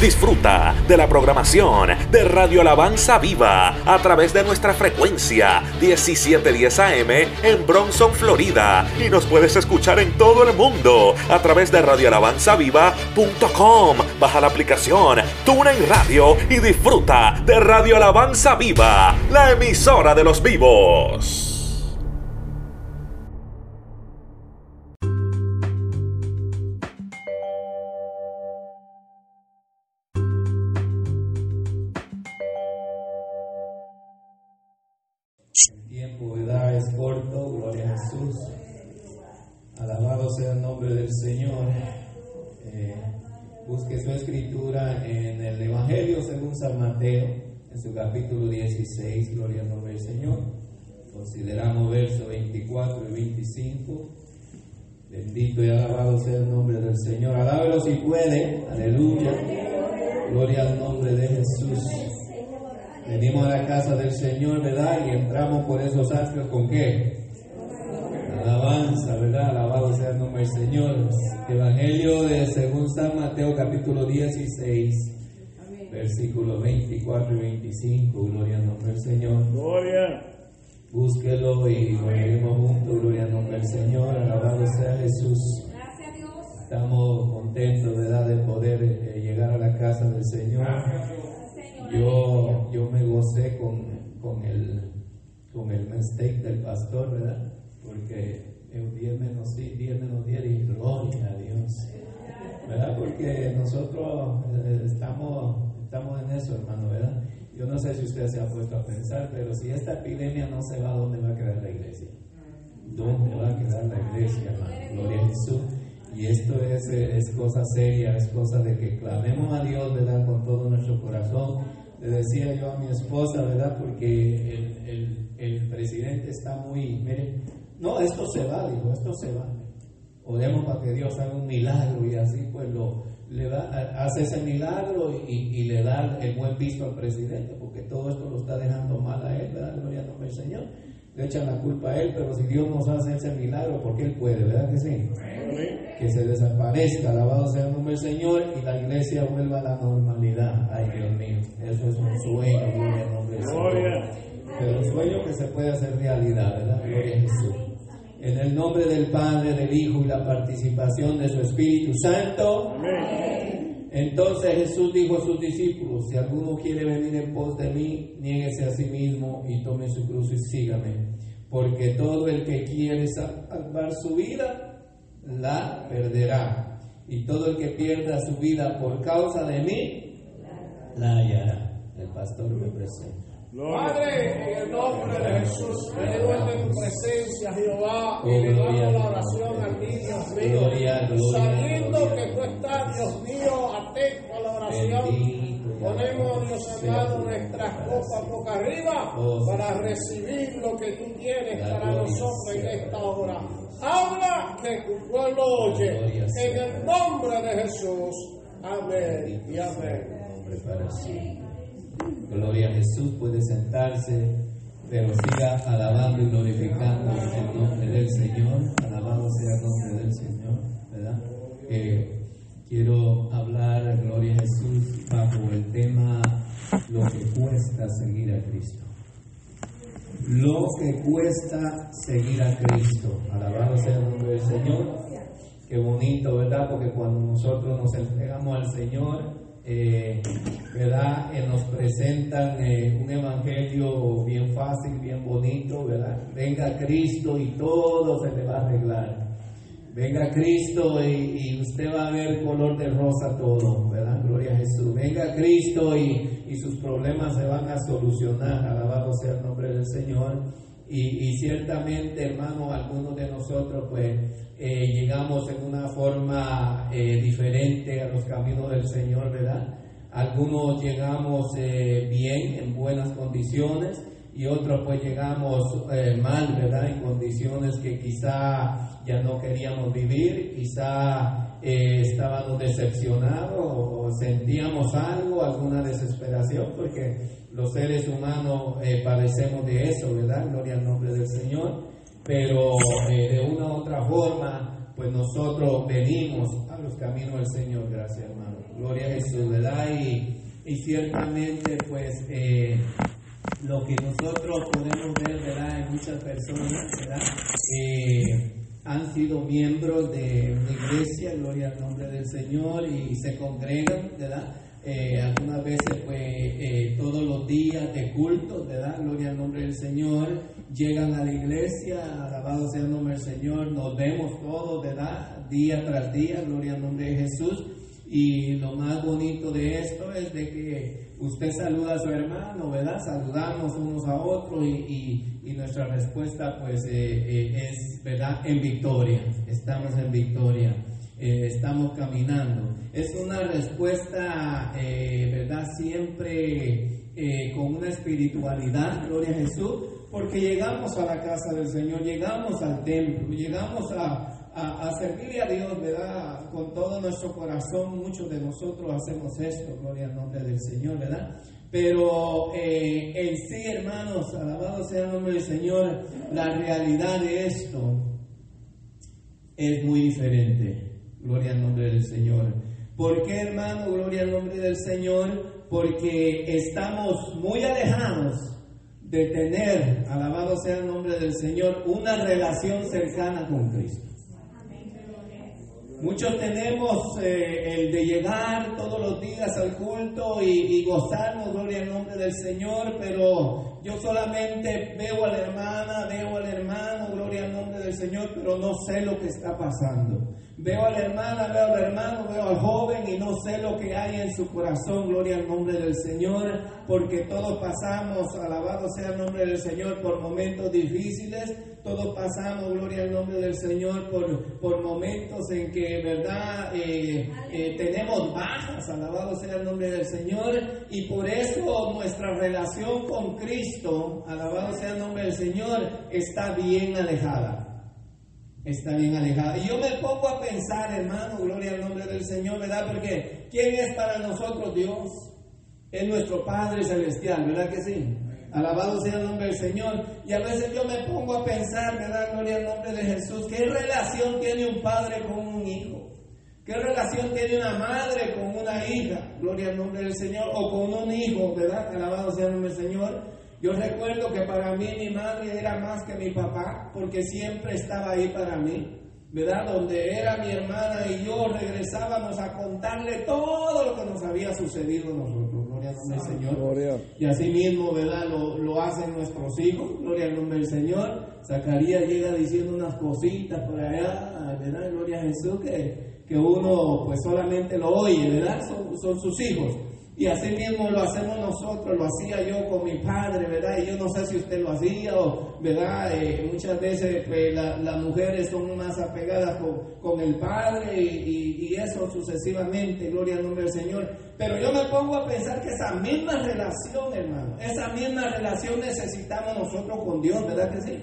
Disfruta de la programación de Radio Alabanza Viva a través de nuestra frecuencia 1710 AM en Bronson, Florida. Y nos puedes escuchar en todo el mundo a través de radioalabanzaviva.com. Baja la aplicación TuneIn Radio y disfruta de Radio Alabanza Viva, la emisora de los vivos. Capítulo 16, gloria al nombre del Señor. Consideramos versos 24 y 25. Bendito y alabado sea el nombre del Señor. Alábelo si puede. Aleluya. Gloria al nombre de Jesús. Venimos a la casa del Señor, ¿verdad? Y entramos por esos atrios con qué? alabanza, ¿verdad? Alabado sea el nombre del Señor. Evangelio de según San Mateo capítulo 16, versículos 24 y 25. Gloria al nombre del Señor. Gloria. Búsquelo y lo juntos. Gloria al nombre del Señor. Alabado sea Jesús. Gracias Dios. Estamos contentos, ¿verdad?, de poder eh, llegar a la casa del Señor. Yo, yo me gocé con, con el con el mistake del pastor, ¿verdad? porque en 10 menos 10, menos 10 y gloria a Dios. ¿Verdad? Porque nosotros eh, estamos, estamos en eso, hermano, ¿verdad? Yo no sé si usted se ha puesto a pensar, pero si esta epidemia no se va, ¿dónde va a quedar la iglesia? ¿Dónde va a quedar la iglesia, hermano? Gloria a Jesús. Y esto es, es cosa seria, es cosa de que clamemos a Dios, ¿verdad? Con todo nuestro corazón. Le decía yo a mi esposa, ¿verdad? Porque el, el, el presidente está muy, mire, no, esto se va, digo, esto se va. Oremos para que Dios haga un milagro y así pues lo, le da, hace ese milagro y, le da el buen visto al presidente, porque todo esto lo está dejando mal a él, ¿verdad? Gloria al nombre del Señor. Le echan la culpa a él, pero si Dios nos hace ese milagro, porque él puede, ¿verdad que sí? Que se desaparezca, alabado sea el nombre del Señor y la iglesia vuelva a la normalidad. Ay, Dios mío, eso es un sueño, gloria al nombre del Señor. Pero un sueño que se puede hacer realidad, ¿verdad? Gloria a Jesús. En el nombre del Padre, del Hijo y la participación de su Espíritu Santo. Entonces Jesús dijo a sus discípulos, si alguno quiere venir en pos de mí, niéguese a sí mismo y tome su cruz y sígame. Porque todo el que quiere salvar su vida, la perderá. Y todo el que pierda su vida por causa de mí, la hallará. El pastor me presenta. Padre, en el nombre de Jesús, venimos en tu presencia, Jehová, y le damos la oración a ti, Dios mío, sabiendo que tú estás, Dios mío, atento a la oración. Ponemos, Dios amado, nuestras copas boca arriba oh, para recibir lo que tú tienes para nosotros en esta hora. Habla que tu pueblo oye. En el nombre de Jesús. Amén y amén. Gloria a Jesús, puede sentarse, pero siga alabando y glorificando el nombre del Señor. Alabado sea el nombre del Señor, ¿verdad? quiero hablar, Gloria a Jesús, bajo el tema lo que cuesta seguir a Cristo. Lo que cuesta seguir a Cristo. Alabado sea el nombre del Señor. Qué bonito, ¿verdad? Porque cuando nosotros nos entregamos al Señor, eh, ¿verdad? Eh, nos presentan eh, un evangelio bien fácil, bien bonito, ¿verdad? Venga Cristo y todo se le va a arreglar. Venga Cristo y, usted va a ver color de rosa todo, ¿verdad? Gloria a Jesús. Venga Cristo y, y sus problemas se van a solucionar. Alabado sea el nombre del Señor. Y, ciertamente, hermano, algunos de nosotros pues eh, llegamos en una forma eh, diferente a los caminos del Señor, ¿verdad? Algunos llegamos eh, bien, en buenas condiciones, y otros pues llegamos mal, ¿verdad? En condiciones que quizá ya no queríamos vivir, quizá estábamos decepcionados o sentíamos algo, alguna desesperación, porque los seres humanos eh, padecemos de eso, ¿verdad? Gloria al nombre del Señor. Pero eh, de una u otra forma, pues nosotros venimos a los caminos del Señor, gracias hermano. Gloria a Jesús, ¿verdad? Y, y ciertamente pues eh, lo que nosotros podemos ver, ¿verdad? En muchas personas, ¿verdad? Eh, han sido miembros de una iglesia, gloria al nombre del Señor, y se congregan, ¿verdad? Eh, algunas veces, pues, eh, todos los días de culto, ¿verdad? Gloria al nombre del Señor, llegan a la iglesia, alabado sea el nombre del Señor, nos vemos todos, ¿verdad? Día tras día, gloria al nombre de Jesús. Y lo más bonito de esto es de que usted saluda a su hermano, ¿verdad? Saludamos unos a otros y, nuestra respuesta pues eh, eh, es, ¿verdad? En victoria, estamos en victoria, eh, estamos caminando. Es una respuesta, ¿verdad? Siempre con una espiritualidad, gloria a Jesús, porque llegamos a la casa del Señor, llegamos al templo, llegamos a, a, servirle a Dios, ¿verdad? Con todo nuestro corazón, muchos de nosotros hacemos esto, gloria al nombre del Señor, ¿verdad? Pero eh, en sí, hermanos, alabado sea el nombre del Señor, la realidad de esto es muy diferente, gloria al nombre del Señor. ¿Por qué, hermano? Gloria al nombre del Señor, porque estamos muy alejados de tener, alabado sea el nombre del Señor, una relación cercana con Cristo. Muchos tenemos eh, el de llegar todos los días al culto y, gozarnos, gloria al nombre del Señor, pero yo solamente veo a la hermana, veo al hermano, gloria al nombre del Señor, pero no sé lo que está pasando. Veo a la hermana, veo al hermano, veo al joven y no sé lo que hay en su corazón, gloria al nombre del Señor, porque todos pasamos, alabado sea el nombre del Señor, por momentos difíciles, todos pasamos, gloria al nombre del Señor, por, por momentos en que, verdad, eh, eh, tenemos bajas, alabado sea el nombre del Señor, y por eso nuestra relación con Cristo, alabado sea el nombre del Señor, está bien alejada. Está bien alejada. Y yo me pongo a pensar, hermano, gloria al nombre del Señor, ¿verdad? Porque ¿quién es para nosotros Dios? Es nuestro Padre Celestial, ¿verdad que sí? Alabado sea el nombre del Señor. Y a veces yo me pongo a pensar, ¿verdad? Gloria al nombre de Jesús. ¿Qué relación tiene un padre con un hijo? ¿Qué relación tiene una madre con una hija? Gloria al nombre del Señor. O con un hijo, ¿verdad? Alabado sea el nombre del Señor. Yo recuerdo que para mí mi madre era más que mi papá, porque siempre estaba ahí para mí. ¿verdad? Donde era mi hermana y yo regresábamos a contarle todo lo que nos había sucedido a nosotros. Gloria al nombre del Señor. Y así mismo, ¿verdad? Lo, lo, hacen nuestros hijos. Gloria al nombre del Señor. Zacarías llega diciendo unas cositas por allá, ¿verdad? Gloria a Jesús, que, que uno pues solamente lo oye, ¿verdad? Son, son sus hijos. Y así mismo lo hacemos nosotros, lo hacía yo con mi padre, ¿verdad? Y yo no sé si usted lo hacía o, ¿verdad? Eh, muchas veces pues, las mujeres son más apegadas con, el padre y, eso sucesivamente, gloria al nombre del Señor. Pero yo me pongo a pensar que esa misma relación, hermano, esa misma relación necesitamos nosotros con Dios, ¿verdad que sí?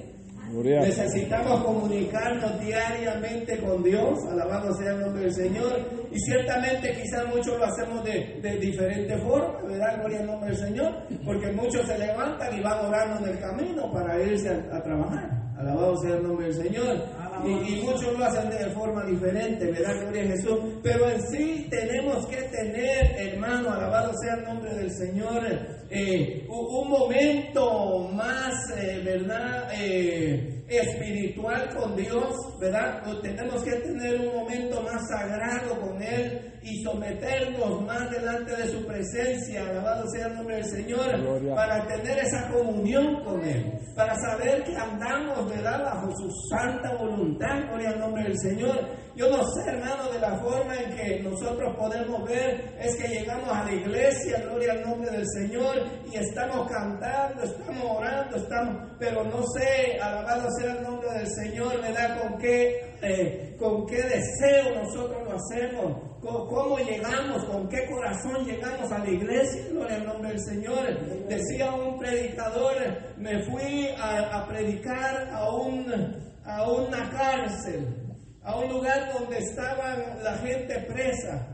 Necesitamos comunicarnos diariamente con Dios, alabado sea el nombre del Señor. Y ciertamente quizás muchos lo hacemos de, diferente forma, ¿verdad? Gloria al nombre del Señor. Porque muchos se levantan y van orando en el camino para irse a, trabajar. Alabado sea el nombre del Señor. Y, muchos lo hacen de forma diferente, ¿verdad? Gloria a Jesús. Pero en sí tenemos que tener, hermano, alabado sea el nombre del Señor, eh, un momento más, eh, ¿verdad? Eh, espiritual con Dios, ¿verdad? tenemos que tener un momento más sagrado con Él y someternos más delante de su presencia, alabado sea el nombre del Señor, para tener esa comunión con Él, para saber que andamos, ¿verdad? Bajo su santa voluntad, gloria al nombre del Señor. Yo no sé, hermano, de la forma en que nosotros podemos ver es que llegamos a la iglesia, gloria al nombre del Señor, y estamos cantando, estamos orando, estamos, pero no sé, alabado sea el nombre del Señor, ¿verdad? Con qué, eh, con qué deseo nosotros lo hacemos, cómo, llegamos, con qué corazón llegamos a la iglesia, gloria al nombre del Señor. Decía un predicador, me fui a, a predicar a, un, a una cárcel a un lugar donde estaban la gente presa.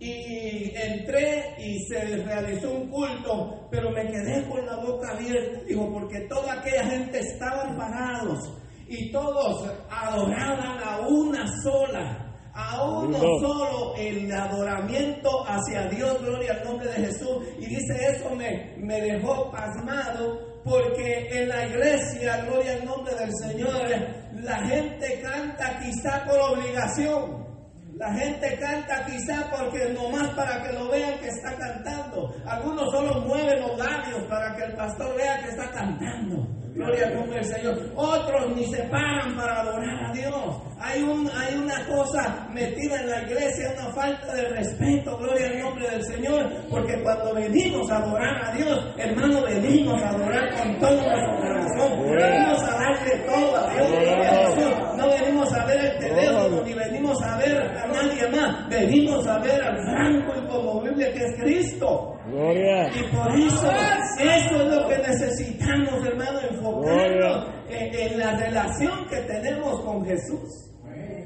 Y entré y se realizó un culto, pero me quedé con la boca abierta, digo, porque toda aquella gente estaban parados y todos adoraban a una sola a uno solo el adoramiento hacia Dios, gloria al nombre de Jesús. Y dice eso me, me dejó pasmado porque en la iglesia, gloria al nombre del Señor, la gente canta quizá por obligación. La gente canta quizá porque nomás para que lo vean que está cantando. Algunos solo mueven los labios para que el pastor vea que está cantando. Gloria al nombre del Señor. Otros ni se paran para adorar a Dios. Hay, un, hay una cosa metida en la iglesia, una falta de respeto, gloria al nombre del Señor, porque cuando venimos a adorar a Dios, hermano, venimos a adorar con todo nuestro corazón, venimos a darle todo a Dios. No venimos a ver el teléfono, ni venimos a ver a nadie más, venimos a ver al franco inconmovible que es Cristo. Gloria. Y por eso, eso es lo que necesitamos, hermano, enfocarnos en, en la relación que tenemos con Jesús.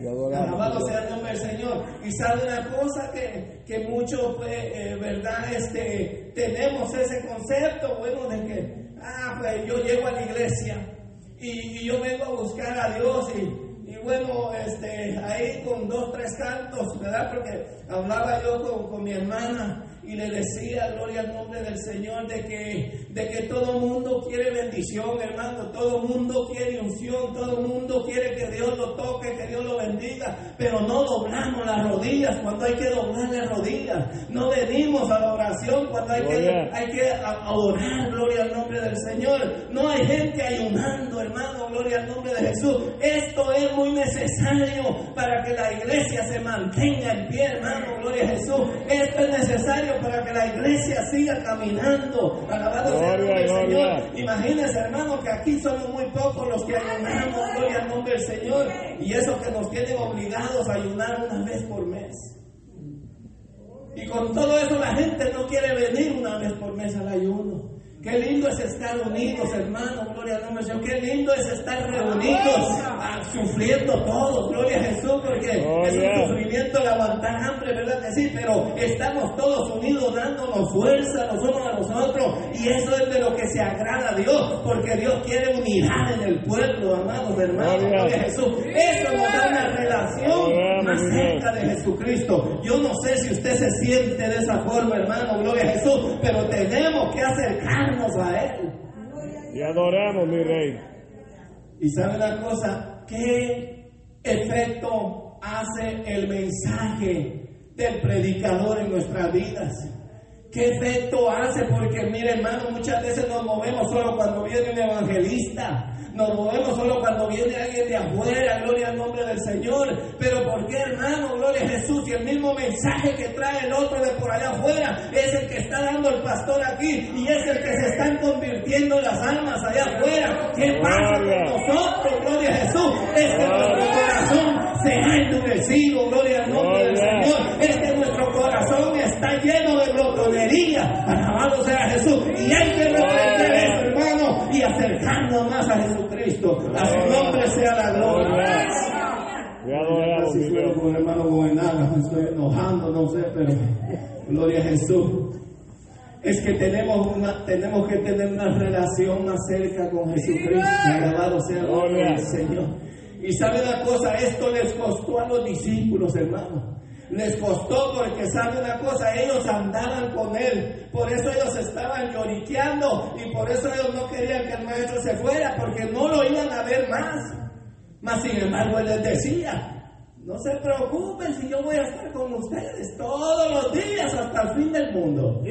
Alabado sea el nombre del Señor. Y sabe una cosa que, que muchos, pues, eh, ¿verdad? Este, tenemos ese concepto, bueno, de que, ah, pues yo llego a la iglesia y, yo vengo a buscar a Dios y, y, bueno, este, ahí con dos, tres cantos, ¿verdad? Porque hablaba yo con, con mi hermana y le decía, gloria al nombre del Señor, de que, de que todo mundo quiere bendición, hermano, todo mundo quiere unción, todo mundo quiere que Dios lo toque, que Dios lo bendiga, pero no doblamos las rodillas cuando hay que doblar las rodillas, no venimos a la oración cuando hay que, hay que adorar, gloria al nombre del Señor, no hay gente ayunando, hermano, gloria al nombre de Jesús, esto es muy necesario para que la iglesia se mantenga en pie, hermano, gloria a Jesús, esto es necesario para que la iglesia siga caminando. Alabado sea el Señor. Imagínense, hermano, que aquí somos muy pocos los que ayunamos, gloria al nombre del Señor. Y eso que nos tienen obligados a ayunar una vez por mes. Y con todo eso la gente no quiere venir una vez por mes al ayuno. Qué lindo es estar unidos, hermano, gloria al nombre de. Qué lindo es estar reunidos, ah, sufriendo todos, gloria a Jesús, porque es un sufrimiento el aguantar hambre, ¿verdad que sí? Pero estamos todos unidos, dándonos fuerza los unos a los otros, y eso es de lo que se agrada a Dios, porque Dios quiere unidad en el pueblo, amados hermanos, gloria a Jesús. Eso nos da una relación más cerca de Jesucristo. Yo no sé si usted se siente de esa forma, hermano, gloria a Jesús, pero tenemos que acercarnos Y adoramos, mi rey. Y sabe la cosa, ¿qué efecto hace el mensaje del predicador en nuestras vidas? ¿Qué efecto hace? Porque mire hermano, muchas veces nos movemos solo cuando viene un evangelista nos movemos solo cuando viene alguien de afuera, gloria al nombre del Señor. Pero ¿por qué, hermano? Gloria a Jesús. Y el mismo mensaje que trae el otro de por allá afuera es el que está dando el pastor aquí y es el que se están convirtiendo las almas allá afuera. ¿Qué pasa con nosotros? Gloria a Jesús. Es que nuestro corazón se ha endurecido, gloria al nombre del Señor. Es que nuestro corazón está lleno de glotonería. Alabado sea Jesús. Y hay que reprender eso, y acercarnos más a Jesús. Cristo. A su nombre sea la gloria. Si suelo con el hermano Gobenaga, me estoy enojando, no sé, pero gloria a Jesús. Es que tenemos, una, tenemos que tener una relación más cerca con Jesucristo. Alabado sea el nombre del Señor. Y sabe una cosa, esto les costó a los discípulos, hermano. Les costó porque sabe una cosa, ellos andaban con él, por eso ellos estaban lloriqueando y por eso ellos no querían que el maestro se fuera, porque no lo iban a ver más. Mas sin embargo él les decía, no se preocupen si yo voy a estar con ustedes todos los días hasta el fin del mundo.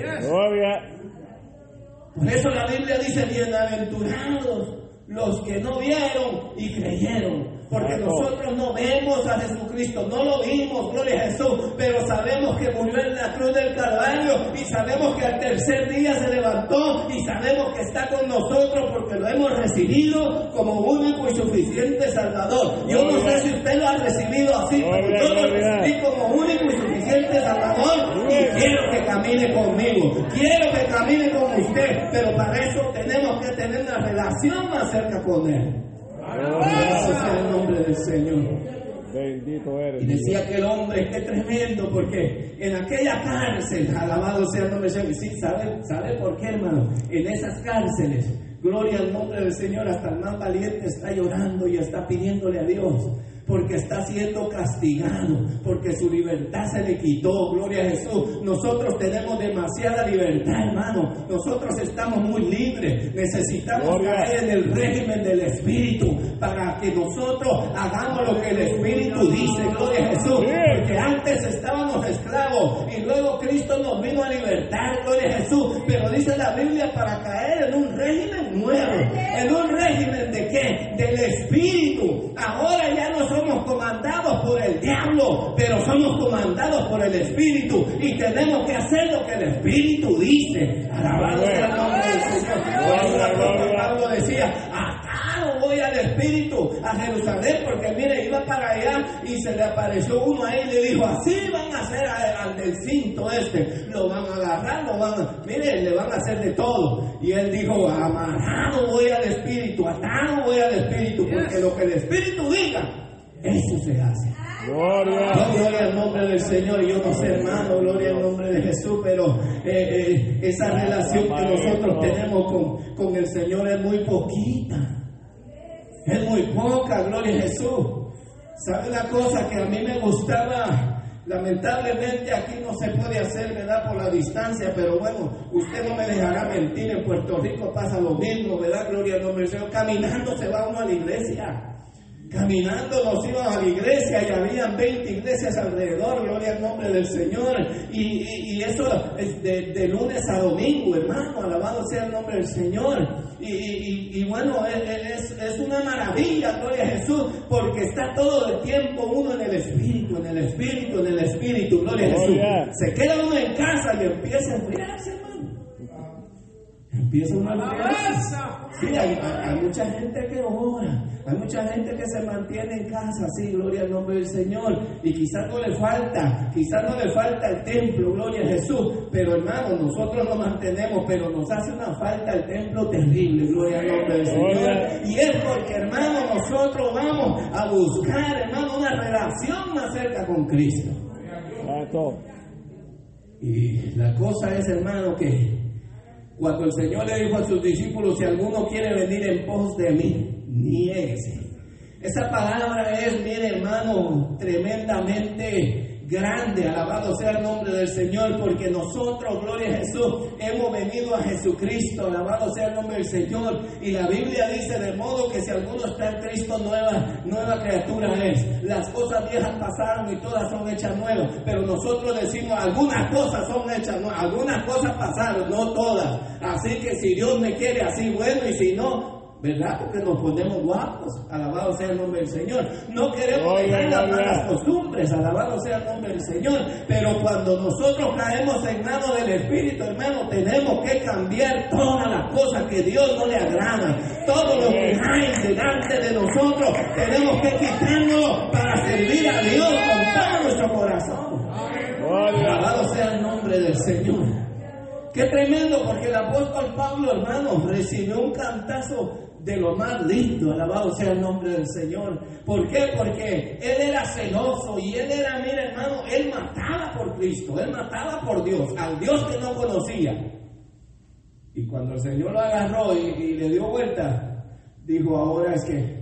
Por eso la Biblia dice, bienaventurados los que no vieron y creyeron. Porque nosotros no vemos a Jesucristo, no lo vimos, gloria a Jesús, pero sabemos que murió en la cruz del Calvario y sabemos que al tercer día se levantó y sabemos que está con nosotros porque lo hemos recibido como único y suficiente Salvador. Yo no sé si usted lo ha recibido así, pero yo lo recibí como único y suficiente Salvador y quiero que camine conmigo, quiero que camine con usted, pero para eso tenemos que tener una relación más cerca con Él. Es el nombre del Señor. Bendito eres. Y decía que el hombre, qué tremendo, porque en aquella cárcel, alabado sea el nombre del Señor. Sí, ¿sabe, ¿sabe por qué, hermano? En esas cárceles Gloria al nombre del Señor, hasta el más valiente está llorando y está pidiéndole a Dios porque está siendo castigado, porque su libertad se le quitó, gloria a Jesús. Nosotros tenemos demasiada libertad, hermano. Nosotros estamos muy libres. Necesitamos caer en el régimen del Espíritu para que nosotros hagamos lo que el Espíritu dice, gloria a Jesús. Porque antes estábamos esclavos y luego Cristo nos vino a libertar, gloria a Jesús. Pero dice la Biblia para caer en un régimen nuevo, en un régimen de qué? Del Espíritu. Ahora ya no somos comandados por el diablo, pero somos el Espíritu y tenemos que hacer lo que el Espíritu dice. Alabado sea el nombre del Señor. Pablo decía, atado voy al Espíritu a Jerusalén, porque mire, iba para allá y se le apareció uno ahí y le dijo, así van a hacer al del cinto este, lo van a agarrar, lo van a, mire, le van a hacer de todo. Y él dijo, amarrado voy al Espíritu, atado voy al Espíritu, porque lo que el Espíritu diga, eso se hace. Gloria. gloria al nombre del Señor. Yo no sé, hermano, gloria al nombre de Jesús, pero eh, eh, esa relación que nosotros tenemos con, con el Señor es muy poquita. Es muy poca, gloria a Jesús. ¿Sabe la cosa que a mí me gustaba? Lamentablemente aquí no se puede hacer, ¿verdad? Por la distancia, pero bueno, usted no me dejará mentir, en Puerto Rico pasa lo mismo, ¿verdad? Gloria al nombre del Señor. Caminando se va uno a la iglesia. Caminando nos íbamos a la iglesia y habían 20 iglesias alrededor, gloria al nombre del Señor. Y, eso es de, lunes a domingo, hermano, alabado sea el nombre del Señor. Y, bueno, es, es, una maravilla, gloria a Jesús, porque está todo el tiempo uno en el Espíritu, en el Espíritu, en el Espíritu, gloria a Jesús. Se queda uno en casa y empieza a enfriarse. Empieza uno a enfriarse. Sí, hay, mucha gente que ora, hay mucha gente que se mantiene en casa, sí, gloria al nombre del Señor, y quizás no le falta, quizás no le falta el templo, gloria a Jesús, pero hermano, nosotros lo mantenemos, pero nos hace una falta el templo terrible, gloria al nombre del Señor, y es porque hermano, nosotros vamos a buscar, hermano, una relación más cerca con Cristo. Y la cosa es, hermano, que cuando el Señor le dijo a sus discípulos, si alguno quiere venir en pos de mí, niéguese. Esa palabra es, mire hermano, tremendamente grande, alabado sea el nombre del Señor, porque nosotros, gloria a Jesús, hemos venido a Jesucristo, alabado sea el nombre del Señor. Y la Biblia dice de modo que si alguno está en Cristo, nueva, nueva criatura es. Las cosas viejas pasaron y todas son hechas nuevas, pero nosotros decimos algunas cosas son hechas nuevas, algunas cosas pasaron, no todas. Así que si Dios me quiere así, bueno, y si no, ¿verdad? Porque nos ponemos guapos, alabado sea el nombre del Señor. No queremos dejar las malas costumbres, alabado sea el nombre del Señor. Pero cuando nosotros caemos en manos del Espíritu, hermano, tenemos que cambiar todas las cosas que Dios no le agrada. Todo lo que hay delante de nosotros, tenemos que quitarlo para servir a Dios con todo nuestro corazón. Alabado sea el nombre del Señor. Qué tremendo, porque el apóstol Pablo, hermano, recibió un cantazo de lo más lindo, alabado sea el nombre del Señor. ¿Por qué? Porque él era celoso y él era, mira hermano, él mataba por Cristo, él mataba por Dios, al Dios que no conocía. Y cuando el Señor lo agarró y, le dio vuelta, dijo, ahora es que...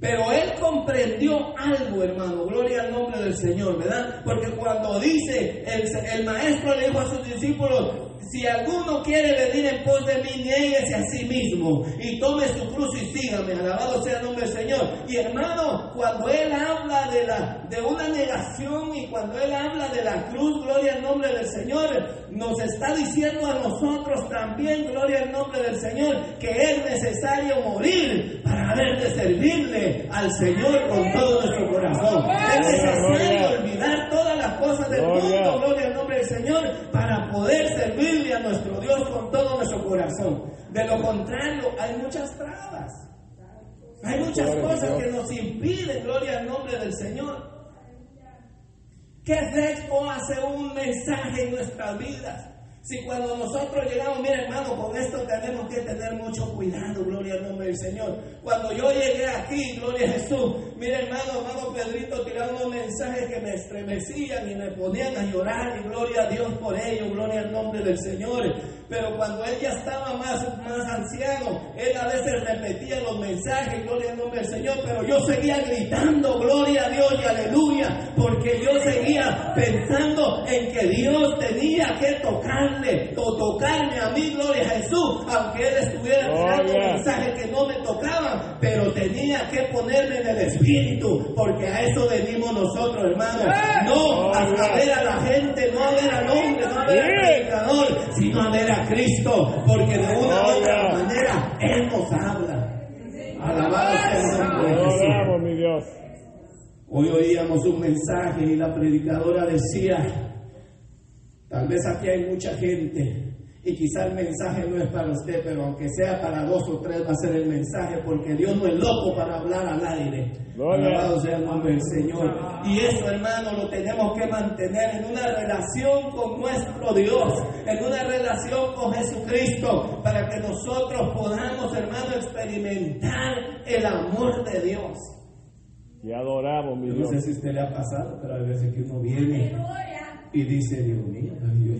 Pero él comprendió algo, hermano, gloria al nombre del Señor, ¿verdad? Porque cuando dice, el, el maestro le dijo a sus discípulos, si alguno quiere venir en pos de mí, nieguese a sí mismo y tome su cruz y sígame. Alabado sea el nombre del Señor. Y hermano, cuando Él habla de, la, de una negación y cuando Él habla de la cruz, gloria al nombre del Señor, nos está diciendo a nosotros también, gloria al nombre del Señor, que es necesario morir para haber de servirle al Señor con todo nuestro corazón. Es necesario olvidar todas las cosas del mundo, gloria Señor, para poder servir a nuestro Dios con todo nuestro corazón. De lo contrario, hay muchas trabas. Hay muchas cosas que nos impiden, gloria al nombre del Señor. Que Expo hace un mensaje en nuestras vidas. Si cuando nosotros llegamos, mira hermano, con esto tenemos que tener mucho cuidado, gloria al nombre del Señor. Cuando yo llegué aquí, gloria a Jesús, mira hermano, hermano Pedrito tiraba unos mensajes que me estremecían y me ponían a llorar y gloria a Dios por ello, gloria al nombre del Señor. Pero cuando él ya estaba más, más anciano, él a veces repetía los mensajes, gloria al nombre del Señor, pero yo seguía gritando, gloria a Dios y aleluya, porque yo seguía pensando en que Dios tenía que tocarle o tocarme a mí, gloria a Jesús, aunque él estuviera tirando mensajes que no me tocaban, pero tenía que ponerme en el espíritu, porque a eso venimos nosotros, hermanos, no a ver a la gente, no a ver al hombre, no a ver al predicador, sino a ver a Cristo, porque de una u otra manera Él nos habla. Alabado sea el nombre de Dios. Hoy oíamos un mensaje y la predicadora decía, tal vez aquí hay mucha gente y quizá el mensaje no es para usted, pero aunque sea para dos o tres va a ser el mensaje, porque Dios no es loco para hablar al aire. Alabado sea el nombre del Señor. Y eso, hermano, lo tenemos que mantener en una relación con nuestro Dios, en una relación con Jesucristo, para que nosotros podamos, hermano, experimentar el amor de Dios. Y adoramos, mi Dios. No sé si usted le ha pasado, pero hay veces que uno viene y dice, Dios mío,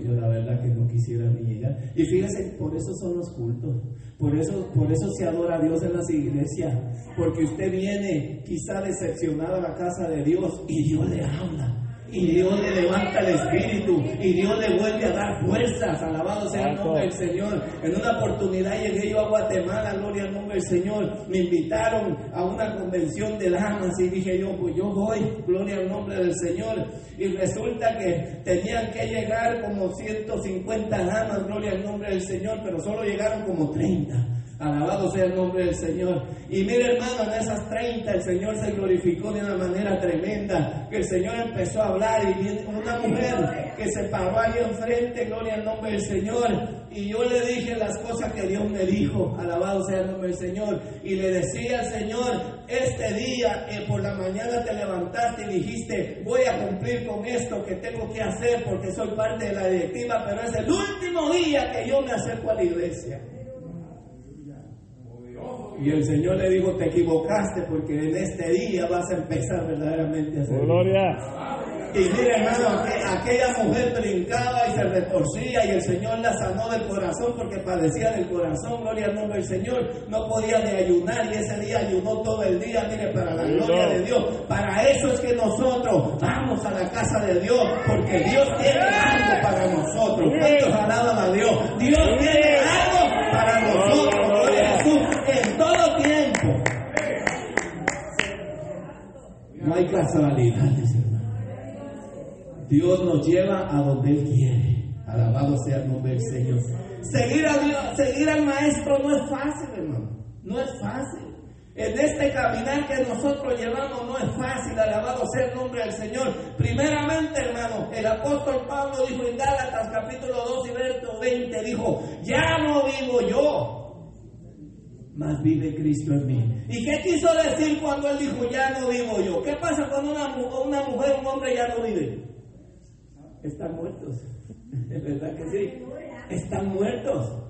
yo, la verdad que no quisiera ni llegar. Y fíjese, por eso son los cultos, por eso, por eso se adora a Dios en las iglesias, porque usted viene quizá decepcionado a la casa de Dios y Dios le habla y Dios le levanta el espíritu y Dios le vuelve a dar fuerzas. Alabado sea el nombre del Señor. En una oportunidad llegué yo a Guatemala, gloria al nombre del Señor. Me invitaron a una convención de damas y dije yo, pues yo voy, gloria al nombre del Señor. Y resulta que tenían que llegar como 150 damas, gloria al nombre del Señor, pero solo llegaron como 30. Alabado sea el nombre del Señor. Y mire hermano, en esas 30 el Señor se glorificó de una manera tremenda. Que el Señor empezó a hablar y una mujer que se paró ahí enfrente, gloria al nombre del Señor. Y yo le dije las cosas que Dios me dijo. Alabado sea el nombre del Señor. Y le decía al Señor, este día eh, por la mañana te levantaste y dijiste, voy a cumplir con esto que tengo que hacer porque soy parte de la directiva, pero es el último día que yo me acerco a la iglesia. Y el Señor le dijo, te equivocaste porque en este día vas a empezar verdaderamente a hacer. Gloria. Y mire hermano, aquella mujer brincaba y se retorcía y el Señor la sanó del corazón porque padecía del corazón, gloria al nombre del Señor. No podía de ayunar y ese día ayunó todo el día, mire, para la gloria de Dios. Para eso es que nosotros vamos a la casa de Dios, porque Dios tiene algo para nosotros. ¿Cuántos alaban a Dios? Dios tiene algo para nosotros, No hay casualidades, hermano. Dios nos lleva a donde Él quiere. Alabado sea el nombre del Señor. Seguir, a seguir al Maestro no es fácil, hermano. No es fácil. En este caminar que nosotros llevamos no es fácil, alabado sea el nombre del Señor. Primeramente, hermano, el apóstol Pablo dijo en Gálatas capítulo 2 y verso 20, dijo, ya no vivo yo, mas vive Cristo en mí. ¿Y qué quiso decir cuando él dijo, ya no vivo yo? ¿Qué pasa cuando una, una mujer, un hombre ya no vive? Están muertos. Es verdad que sí. Están muertos.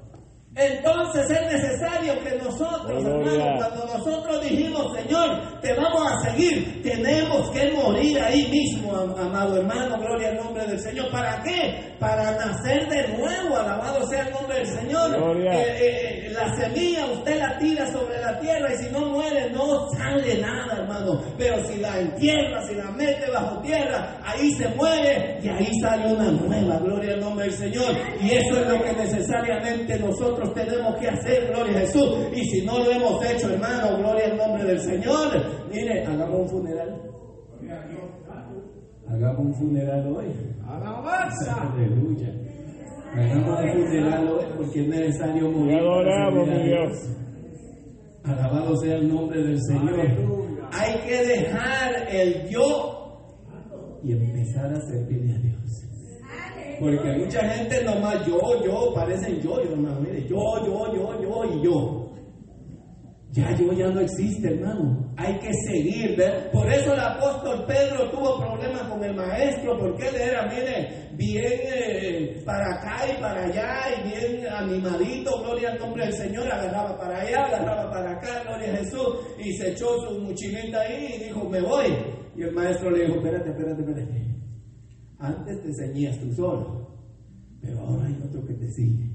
Entonces es necesario que nosotros, hermanos, cuando nosotros dijimos, Señor, te vamos a seguir, tenemos que morir ahí mismo, amado hermano, gloria al nombre del Señor. ¿Para qué? Para nacer de nuevo, alabado sea el nombre del Señor. Eh, eh, eh, la semilla usted la tira sobre la tierra y si no muere no sale nada, hermano. Pero si la entierra, si la mete bajo tierra, ahí se muere y ahí sale una nueva, gloria al nombre del Señor. Y eso es lo que necesariamente nosotros tenemos que hacer, gloria a Jesús. Y si no lo hemos hecho, hermano, gloria al nombre del Señor. Mire, hagamos un funeral. Hagamos un funeral hoy. Aleluya. Hagamos un funeral hoy porque es necesario morir. Adoramos, mi Dios. Alabado sea el nombre del Señor. Hay que dejar el yo y empezar a servirle a Dios. Porque mucha gente nomás yo, yo, parecen yo, yo nomás, mire, yo, yo, yo, yo y yo. Ya yo ya no existe, hermano. Hay que seguir, ¿ver? Por eso el apóstol Pedro tuvo problemas con el maestro, porque él era, mire, bien eh, para acá y para allá, y bien animadito, gloria al nombre del Señor, agarraba para allá, agarraba para acá, gloria a Jesús, y se echó su muchimita ahí y dijo, me voy. Y el maestro le dijo, espérate, espérate, espérate. Antes te enseñas tú solo, pero ahora hay otro que te sigue.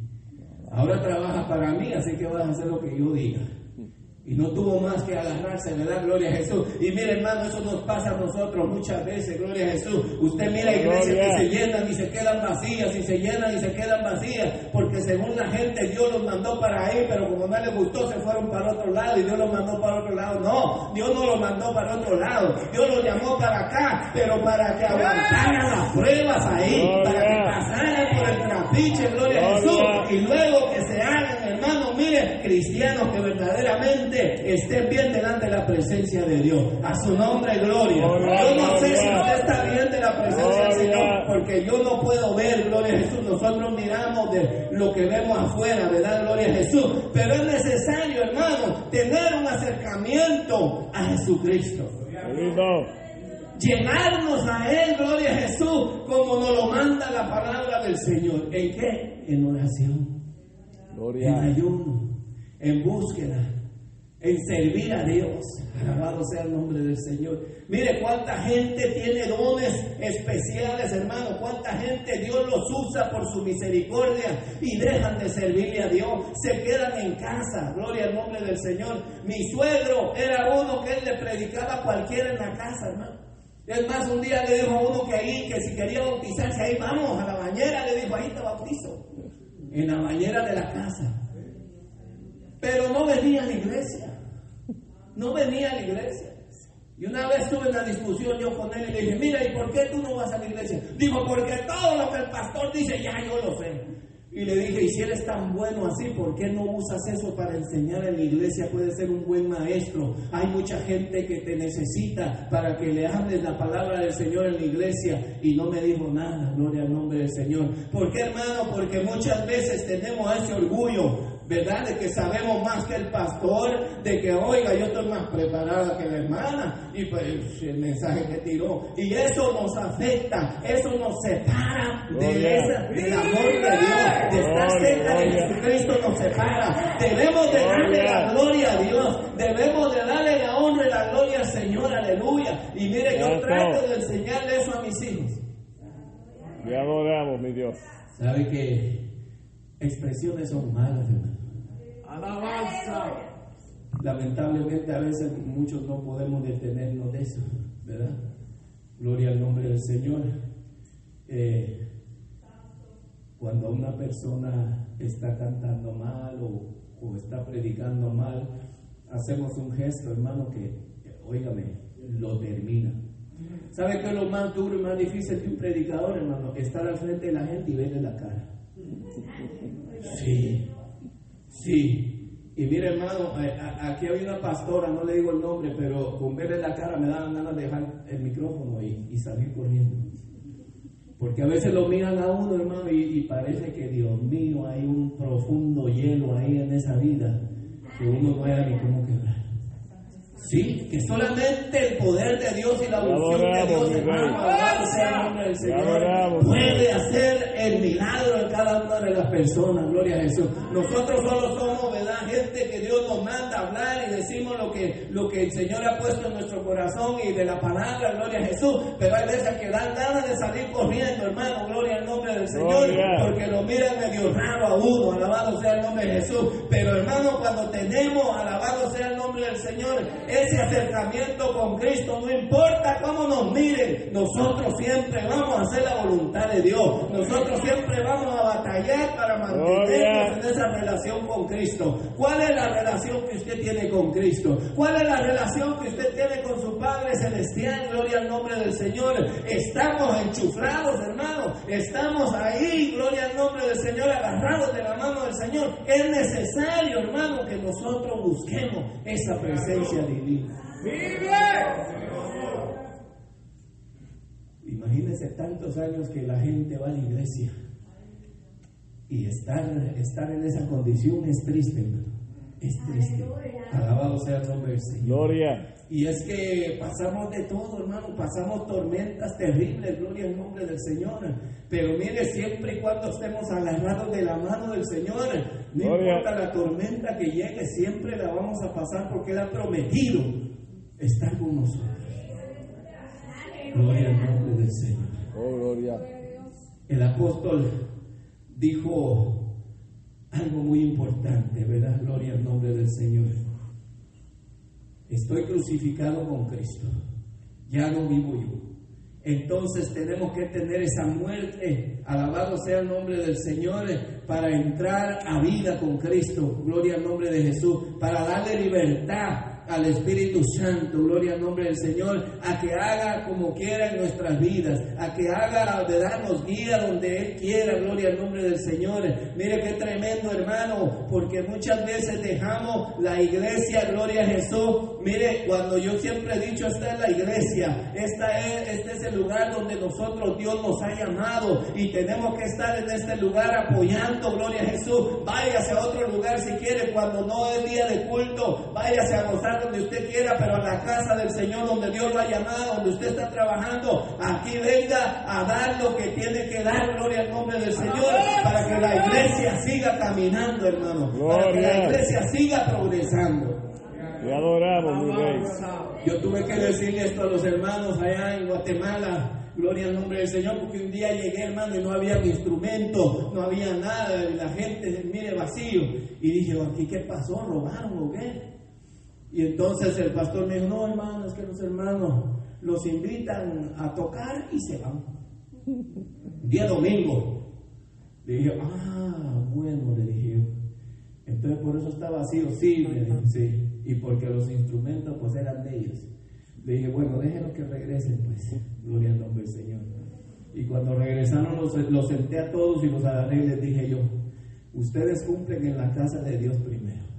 Ahora trabaja para mí, así que vas a hacer lo que yo diga. Y no tuvo más que agarrarse, ¿verdad? Gloria a Jesús. Y mire, hermano, eso nos pasa a nosotros muchas veces, gloria a Jesús. Usted mira iglesias que se llenan y se quedan vacías, y se llenan y se quedan vacías, porque según la gente Dios los mandó para ahí, pero como no les gustó, se fueron para otro lado y Dios los mandó para otro lado. No, Dios no los mandó para otro lado. Dios los llamó para acá, pero para que aguantaran las pruebas ahí, para que pasaran por el trapiche, gloria a Jesús, y luego que se mire, cristianos que verdaderamente estén bien delante de la presencia de Dios. A su nombre, gloria. Yo no sé si usted está bien de la presencia del Señor, porque yo no puedo ver, gloria a Jesús. Nosotros miramos de lo que vemos afuera, ¿verdad? Gloria a Jesús. Pero es necesario, hermano, tener un acercamiento a Jesucristo. Llenarnos a Él, gloria a Jesús, como nos lo manda la palabra del Señor. ¿En qué? En oración. Gloria. En ayuno. En búsqueda en servir a Dios. Alabado sea el nombre del Señor. Mire cuánta gente tiene dones especiales, hermano. Cuánta gente Dios los usa por su misericordia y dejan de servirle a Dios. Se quedan en casa. Gloria al nombre del Señor. Mi suegro era uno que él le predicaba a cualquiera en la casa, hermano. Es más, un día le dijo a uno que ahí, que si quería bautizarse, ahí vamos, a la bañera, le dijo, ahí te bautizo. En la bañera de la casa. Pero no venía a la iglesia no venía a la iglesia. Y una vez tuve una discusión yo con él y le dije, mira, ¿y por qué tú no vas a la iglesia? Dijo, porque todo lo que el pastor dice ya yo lo sé. Y le dije, y si eres tan bueno así, ¿por qué no usas eso para enseñar en la iglesia? Puede ser un buen maestro. Hay mucha gente que te necesita para que le hables la palabra del Señor en la iglesia. Y no me dijo nada, gloria al nombre del Señor. ¿Por qué, hermano? Porque muchas veces tenemos ese orgullo ¿verdad? De que sabemos más que el pastor, de que, oiga, yo estoy más preparada que la hermana, y pues el mensaje que tiró. Y eso nos afecta, eso nos separa de esa, del amor de Dios, de estar cerca de Jesucristo nos separa. Debemos de darle la gloria a Dios, debemos de darle la honra y la gloria al Señor, aleluya. Y mire, yo trato de enseñarle eso a mis hijos. Le adoramos, mi Dios. ¿Sabe que expresiones son malas, hermano? Alabanza. Lamentablemente a veces muchos no podemos detenernos de eso, ¿verdad? Gloria al nombre del Señor. Eh, cuando una persona está cantando mal o, está predicando mal, hacemos un gesto, hermano, que, óigame, lo termina. ¿Sabe qué es lo más duro y más difícil de un predicador, hermano? Estar al frente de la gente y verle la cara. Sí, sí. Y mire, hermano, aquí había una pastora, no le digo el nombre, pero con verle la cara me daban ganas de dejar el micrófono y, salir corriendo. Porque a veces lo miran a uno, hermano, y, y, parece que, Dios mío, hay un profundo hielo ahí en esa vida que uno no era ni cómo quebrar. Sí, que solamente el poder de Dios y la unción de Dios, hermano, sea el nombre del Señor, puede hacer el milagro Um, de las personas. Gloria a Jesús. Nosotros solo somos, ¿verdad? Gente que Dios nos manda a hablar y decimos lo que, lo que el Señor ha puesto en nuestro corazón y de la palabra, gloria a Jesús. Pero hay veces que dan ganas de salir corriendo, hermano, gloria al nombre del Señor, porque lo miran medio raro a uno, alabado sea el nombre de Jesús. Pero hermano, cuando tenemos, alabado sea el nombre del Señor, ese acercamiento con Cristo, no importa cómo nos miren, nosotros siempre vamos a hacer la voluntad de Dios. Nosotros siempre vamos a batallar para mantenernos en esa relación con Cristo. ¿Cuál es la relación que usted tiene con Cristo? ¿Cuál es la relación que usted tiene con su Padre Celestial? Gloria al nombre del Señor. Estamos enchuflados, hermano. Estamos ahí, gloria al nombre del Señor, agarrados de la mano del Señor. Es necesario, hermano, que nosotros busquemos esa presencia divina. Imagínense tantos años que la gente va a la iglesia y estar, estar en esa condición es triste, es triste. Alabado sea el nombre del Señor. Gloria. Y es que pasamos de todo, hermano, pasamos tormentas terribles, gloria al nombre del Señor. Pero mire, siempre y cuando estemos agarrados de la mano del Señor, no Gloria. importa la tormenta que llegue, siempre la vamos a pasar porque Él ha prometido estar con nosotros. Gloria al nombre del Señor. Oh, gloria. El apóstol dijo algo muy importante, ¿verdad? Gloria al nombre del Señor. Estoy crucificado con Cristo. Ya no vivo yo. Entonces tenemos que tener esa muerte, alabado sea el nombre del Señor, para entrar a vida con Cristo. Gloria al nombre de Jesús, para darle libertad al Espíritu Santo, gloria al nombre del Señor, a que haga como quiera en nuestras vidas, a que haga, ¿verdad? Nos guía donde Él quiera, gloria al nombre del Señor. Mire qué tremendo, hermano, porque muchas veces dejamos la iglesia, gloria a Jesús. Mire, cuando yo siempre he dicho, esta es la iglesia, esta es, este es el lugar donde nosotros, Dios nos ha llamado y tenemos que estar en este lugar apoyando, gloria a Jesús. Váyase a otro lugar si quiere, cuando no es día de culto, váyase a gozar donde usted quiera, pero a la casa del Señor, donde Dios lo ha llamado, donde usted está trabajando, aquí venga a dar lo que tiene que dar, gloria al nombre del Señor, para que la iglesia siga caminando, hermano, para que la iglesia siga progresando. Te adoramos, mi rey. Yo tuve que decirle esto a los hermanos allá en Guatemala. Gloria al nombre del Señor, porque un día llegué, hermano, y no había instrumento, no había nada, la gente, mire, vacío. Y dije, ¿aquí qué pasó? ¿Robaron o qué? Y entonces el pastor me dijo, no, hermano, es que los hermanos los invitan a tocar y se van. Día domingo. Le dije, ah, bueno, le dije. Entonces por eso está vacío, sí, me dijo, sí. Y porque los instrumentos pues eran de ellos. Le dije, bueno, déjenlos que regresen, pues. Gloria al nombre del Señor. Y cuando regresaron los, los senté a todos y los agarré y les dije yo, ustedes cumplen en la casa de Dios primero.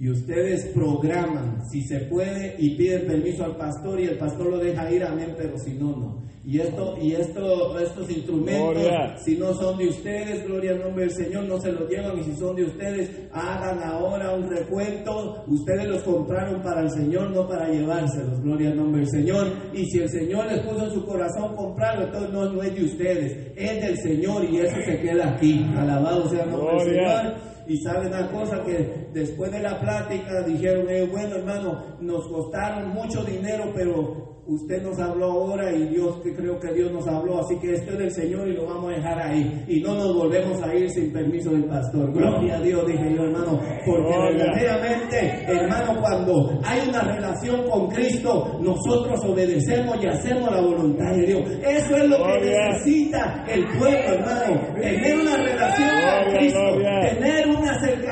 Y ustedes programan, si se puede, y piden permiso al pastor y el pastor lo deja ir, amén, pero si no, no. Y esto, y esto, estos instrumentos, Gloria. si no son de ustedes, gloria al nombre del Señor, no se los llevan. Y si son de ustedes, hagan ahora un recuento. Ustedes los compraron para el Señor, no para llevárselos, gloria al nombre del Señor. Y si el Señor les puso en su corazón comprarlo, entonces no, no es de ustedes, es del Señor y eso se queda aquí. Alabado sea el nombre del Gloria. Señor. Y sabe una cosa que después de la plática dijeron, eh, bueno hermano, nos costaron mucho dinero, pero usted nos habló ahora y Dios, que creo que Dios nos habló, así que esto es del Señor y lo vamos a dejar ahí. Y no nos volvemos a ir sin permiso del pastor. Gloria a Dios, dije yo hermano, porque verdaderamente, hermano, cuando hay una relación con Cristo, nosotros obedecemos y hacemos la voluntad de Dios. Eso es lo que necesita el pueblo, hermano. Tener una relación con Cristo, tener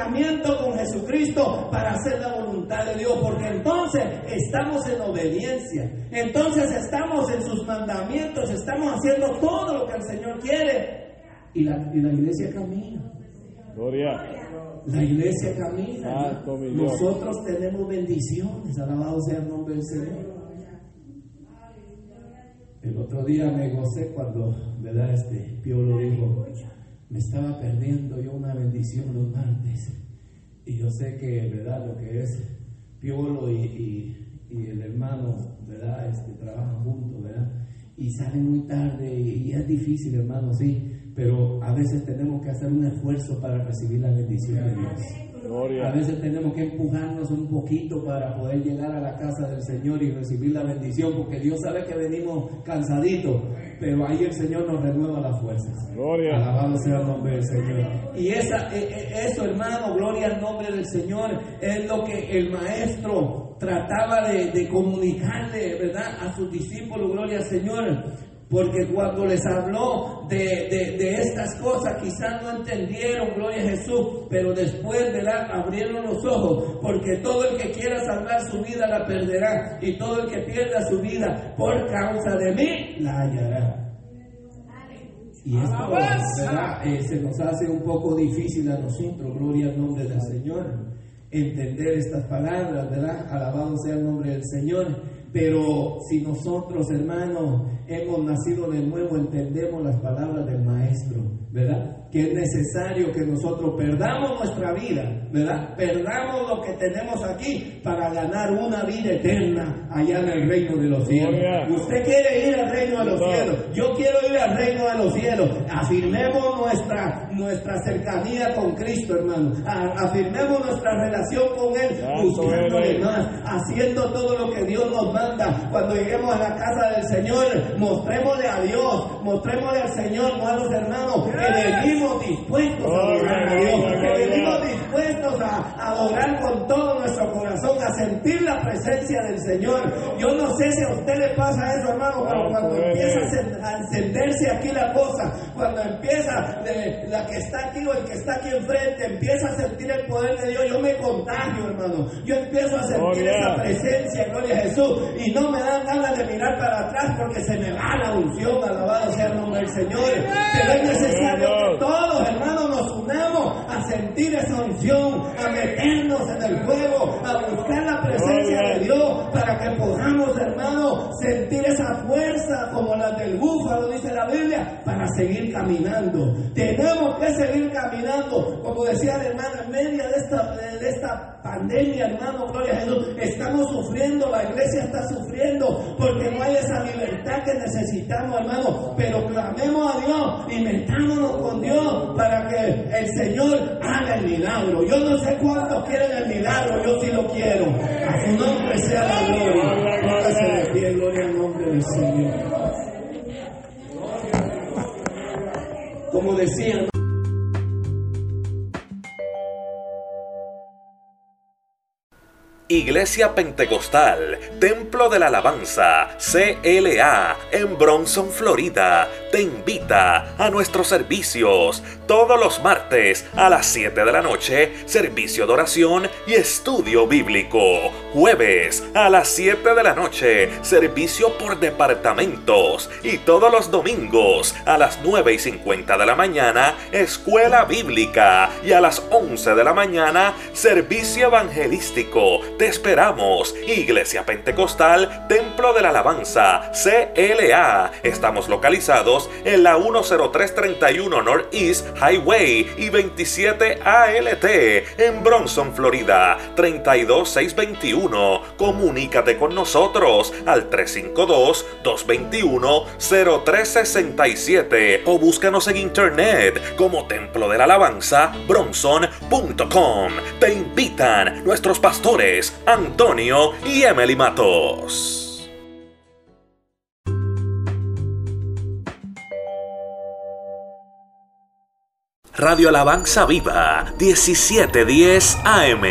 acercamiento con Jesucristo para hacer la voluntad de Dios, porque entonces estamos en obediencia, entonces estamos en sus mandamientos, estamos haciendo todo lo que el Señor quiere y la, y la iglesia camina. Gloria. La iglesia camina. Nosotros tenemos bendiciones, alabado sea el nombre del Señor. El otro día me gocé cuando, ¿verdad? Este Piolo dijo, me estaba perdiendo yo una bendición los martes. Y yo sé que, ¿verdad? Lo que es Piolo y, y- y el hermano, ¿verdad? Este, trabajan juntos, ¿verdad? Y salen muy tarde y, y es difícil, hermano, sí. Pero a veces tenemos que hacer un esfuerzo para recibir la bendición de Dios. A veces tenemos que empujarnos un poquito para poder llegar a la casa del Señor y recibir la bendición, porque Dios sabe que venimos cansaditos, pero ahí el Señor nos renueva las fuerzas. Gloria. Alabado sea el nombre del Señor. Y esa, e- e- eso, hermano, gloria al nombre del Señor, es lo que el maestro trataba de, de comunicarle, ¿verdad? A sus discípulos, gloria al Señor. Porque cuando les habló de, de- de estas cosas, quizás no entendieron, gloria a Jesús, pero después, ¿verdad? Abrieron los ojos, porque todo el que quiera salvar su vida la perderá, y todo el que pierda su vida por causa de mí la hallará. Y esto ¿verdad? Eh, se nos hace un poco difícil a nosotros, gloria al nombre del Señor, entender estas palabras, ¿verdad? Alabado sea el nombre del Señor. Pero si nosotros, hermanos, hemos nacido de nuevo, entendemos las palabras del Maestro, ¿verdad? Que es necesario que nosotros perdamos nuestra vida, ¿verdad? Perdamos lo que tenemos aquí para ganar una vida eterna allá en el reino de los cielos. Usted quiere ir al reino de los cielos, yo quiero ir al reino de los cielos. Afirmemos nuestra, nuestra cercanía con Cristo, hermano. Afirmemos nuestra relación con Él, buscándole más, haciendo todo lo que Dios nos manda. Cuando lleguemos a la casa del Señor, mostrémosle a Dios, mostrémosle al Señor, no a los hermanos, que venimos dispuestos a adorar a Dios, que venimos dispuestos a adorar con todo nuestro corazón, a sentir la presencia del Señor. Yo no sé si a usted le pasa eso, hermano, pero cuando empieza a encenderse aquí la cosa, cuando empieza de que está aquí o el que está aquí enfrente, empieza a sentir el poder de Dios, yo me contagio, hermano. Yo empiezo a sentir esa presencia, gloria a Jesús, y no me dan ganas de mirar para atrás porque se me va la unción, alabado sea el nombre del Señor. Pero es necesario que todos, hermanos, nos unamos a sentir esa unción, a meternos en el fuego, a buscar la presencia de Dios para que podamos, hermanos, sentir esa fuerza como la del búfalo, dice la Biblia, para seguir caminando. Tenemos que seguir caminando, como decía el hermano, en medio de esta, de esta pandemia, hermano, gloria a Jesús, estamos sufriendo, la iglesia está sufriendo porque no hay esa libertad que necesitamos, hermano, pero clamemos a Dios y metámonos con Dios para que el Señor haga el milagro. Yo no sé cuántos quieren el milagro, yo sí lo quiero. A su nombre sea la gloria. Gloria al nombre del Señor. Como decían. Iglesia Pentecostal, Templo de la Alabanza, CLA, en Bronson, Florida, te invita a nuestros servicios todos los martes a las 7 de la noche, servicio de oración y estudio bíblico. Jueves a las 7 de la noche, servicio por departamentos. Y todos los domingos a las 9 y 50 de la mañana, escuela bíblica. Y a las 11 de la mañana, servicio evangelístico te esperamos. Iglesia Pentecostal, Templo de la Alabanza, CLA. Estamos localizados en la 10331 Northeast Highway y 27 ALT en Bronson, Florida. 32621. Comunícate con nosotros al 352-221-0367 o búscanos en internet como Templo de la Alabanza Bronson.com. Te invitan nuestros pastores Antonio y Emily Matos. Radio Alabanza Viva, 1710 AM.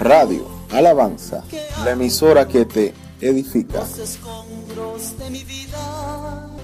Radio Alabanza, la emisora que te edifica. de mi vida